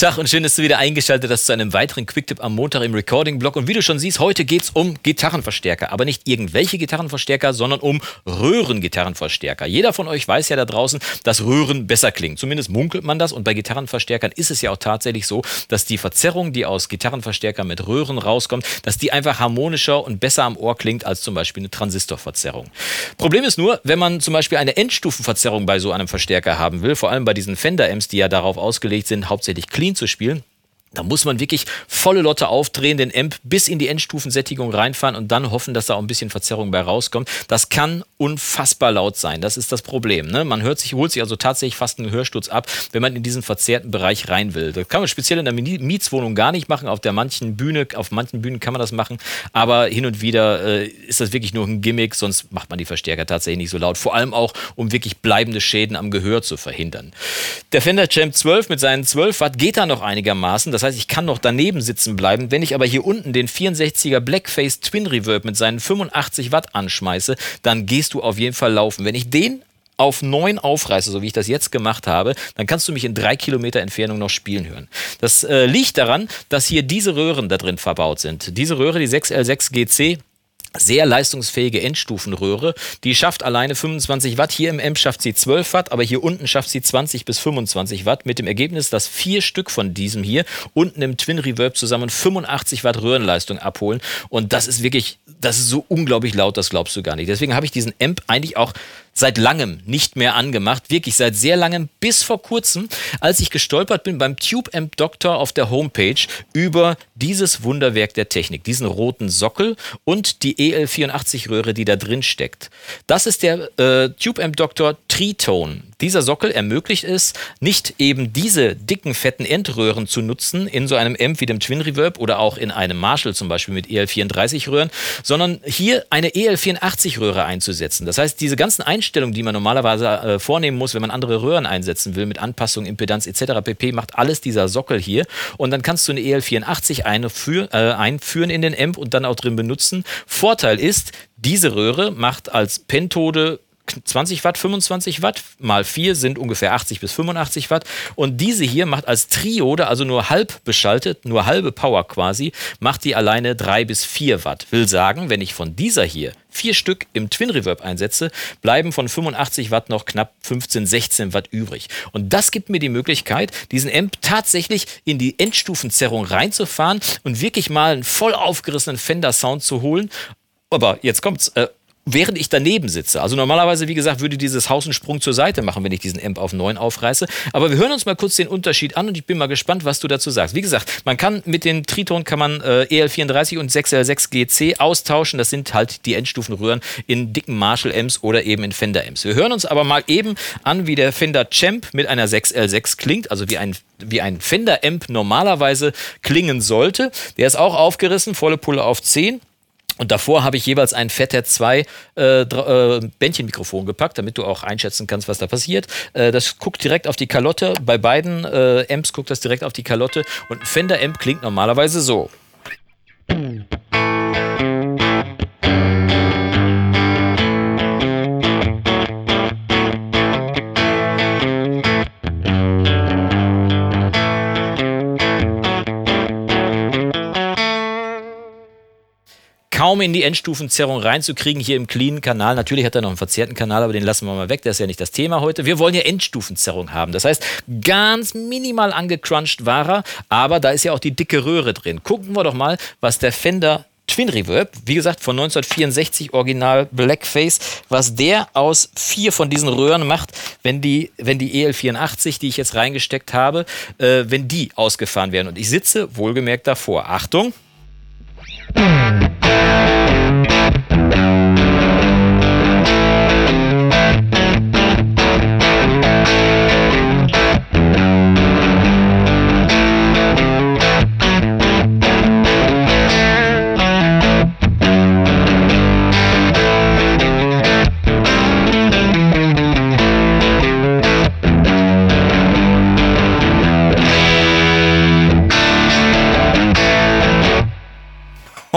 Tag und schön, dass du wieder eingeschaltet hast zu einem weiteren Quicktip am Montag im Recording-Blog. Und wie du schon siehst, heute geht es um Gitarrenverstärker. Aber nicht irgendwelche Gitarrenverstärker, sondern um Röhrengitarrenverstärker. Jeder von euch weiß ja da draußen, dass Röhren besser klingen. Zumindest munkelt man das. Und bei Gitarrenverstärkern ist es ja auch tatsächlich so, dass die Verzerrung, die aus Gitarrenverstärkern mit Röhren rauskommt, dass die einfach harmonischer und besser am Ohr klingt als zum Beispiel eine Transistorverzerrung. Problem ist nur, wenn man zum Beispiel eine Endstufenverzerrung bei so einem Verstärker haben will, vor allem bei diesen Fender-Amps, die ja darauf ausgelegt sind, hauptsächlich clean zu spielen, da muss man wirklich volle Lotte aufdrehen, den Amp bis in die Endstufensättigung reinfahren und dann hoffen, dass da auch ein bisschen Verzerrung bei rauskommt. Das kann unfassbar laut sein. Das ist das Problem. Ne? Man hört sich, holt sich also tatsächlich fast einen Hörsturz ab, wenn man in diesen verzerrten Bereich rein will. Das kann man speziell in der Mietswohnung gar nicht machen. Auf der manchen Bühne, auf manchen Bühnen kann man das machen. Aber hin und wieder äh, ist das wirklich nur ein Gimmick, sonst macht man die Verstärker tatsächlich nicht so laut. Vor allem auch, um wirklich bleibende Schäden am Gehör zu verhindern. Der Fender Champ 12 mit seinen 12 Watt geht da noch einigermaßen. Das heißt, ich kann noch daneben sitzen bleiben. Wenn ich aber hier unten den 64er Blackface Twin Reverb mit seinen 85 Watt anschmeiße, dann gehst du auf jeden Fall laufen. Wenn ich den auf 9 aufreiße, so wie ich das jetzt gemacht habe, dann kannst du mich in drei Kilometer Entfernung noch spielen hören. Das äh, liegt daran, dass hier diese Röhren da drin verbaut sind. Diese Röhre, die 6L6 GC, sehr leistungsfähige Endstufenröhre. Die schafft alleine 25 Watt. Hier im M schafft sie 12 Watt, aber hier unten schafft sie 20 bis 25 Watt. Mit dem Ergebnis, dass vier Stück von diesem hier unten im Twin Reverb zusammen 85 Watt Röhrenleistung abholen. Und das ist wirklich, das ist so unglaublich laut, das glaubst du gar nicht. Deswegen habe ich diesen Amp eigentlich auch seit langem nicht mehr angemacht, wirklich seit sehr langem, bis vor kurzem, als ich gestolpert bin beim Tube Amp Doctor auf der Homepage über dieses Wunderwerk der Technik, diesen roten Sockel und die EL84-Röhre, die da drin steckt. Das ist der äh, Tube Amp Doctor Tritone. Dieser Sockel ermöglicht es, nicht eben diese dicken, fetten Endröhren zu nutzen in so einem Amp wie dem Twin Reverb oder auch in einem Marshall zum Beispiel mit EL34-Röhren, sondern hier eine EL84-Röhre einzusetzen. Das heißt, diese ganzen Einstellungen, die man normalerweise äh, vornehmen muss, wenn man andere Röhren einsetzen will, mit Anpassung, Impedanz etc. pp., macht alles dieser Sockel hier. Und dann kannst du eine EL84 einführ, äh, einführen in den Amp und dann auch drin benutzen. Vorteil ist, diese Röhre macht als Pentode 20 Watt, 25 Watt, mal 4 sind ungefähr 80 bis 85 Watt. Und diese hier macht als Triode, also nur halb beschaltet, nur halbe Power quasi, macht die alleine 3 bis 4 Watt. Will sagen, wenn ich von dieser hier vier Stück im Twin Reverb einsetze, bleiben von 85 Watt noch knapp 15, 16 Watt übrig. Und das gibt mir die Möglichkeit, diesen Amp tatsächlich in die Endstufenzerrung reinzufahren und wirklich mal einen voll aufgerissenen Fender Sound zu holen. Aber jetzt kommt's. Äh, während ich daneben sitze. Also normalerweise, wie gesagt, würde dieses Haus einen Sprung zur Seite machen, wenn ich diesen Amp auf 9 aufreiße. Aber wir hören uns mal kurz den Unterschied an und ich bin mal gespannt, was du dazu sagst. Wie gesagt, man kann mit den Triton kann man äh, EL34 und 6L6 GC austauschen. Das sind halt die Endstufenröhren in dicken Marshall Amps oder eben in Fender Amps. Wir hören uns aber mal eben an, wie der Fender Champ mit einer 6L6 klingt, also wie ein wie ein Fender Amp normalerweise klingen sollte. Der ist auch aufgerissen, volle Pulle auf 10. Und davor habe ich jeweils ein Fathead 2 äh, äh, Bändchenmikrofon gepackt, damit du auch einschätzen kannst, was da passiert. Äh, das guckt direkt auf die Kalotte. Bei beiden äh, Amps guckt das direkt auf die Kalotte. Und ein Fender Amp klingt normalerweise so. Kaum in die Endstufenzerrung reinzukriegen hier im cleanen Kanal. Natürlich hat er noch einen verzerrten Kanal, aber den lassen wir mal weg. Das ist ja nicht das Thema heute. Wir wollen ja Endstufenzerrung haben. Das heißt, ganz minimal angecrunched war er, aber da ist ja auch die dicke Röhre drin. Gucken wir doch mal, was der Fender Twin Reverb, wie gesagt von 1964 Original Blackface, was der aus vier von diesen Röhren macht, wenn die, wenn die EL84, die ich jetzt reingesteckt habe, äh, wenn die ausgefahren werden. Und ich sitze wohlgemerkt davor. Achtung!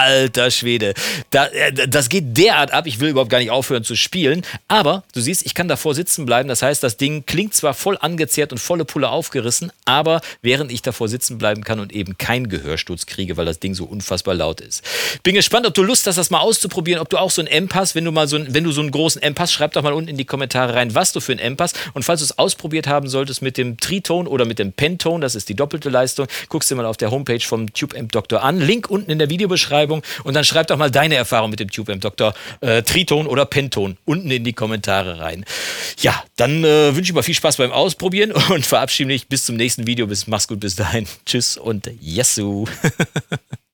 Alter Schwede. Da, äh, das geht derart ab, ich will überhaupt gar nicht aufhören zu spielen. Aber du siehst, ich kann davor sitzen bleiben. Das heißt, das Ding klingt zwar voll angezehrt und volle Pulle aufgerissen, aber während ich davor sitzen bleiben kann und eben keinen Gehörsturz kriege, weil das Ding so unfassbar laut ist. Bin gespannt, ob du Lust hast, das mal auszuprobieren, ob du auch so einen M hast. Wenn du mal so einen, wenn du so einen großen M hast, schreib doch mal unten in die Kommentare rein, was du für einen M hast. Und falls du es ausprobiert haben solltest mit dem Triton oder mit dem Pentone, das ist die doppelte Leistung, guckst du mal auf der Homepage vom Tube Amp Doktor an. Link unten in der Videobeschreibung und dann schreib doch mal deine Erfahrung mit dem Tube Amp Doktor äh, Triton oder Penton unten in die Kommentare rein. Ja, dann äh, wünsche ich mal viel Spaß beim Ausprobieren und verabschiede mich bis zum nächsten Video. Bis, mach's gut bis dahin. Tschüss und Yesu.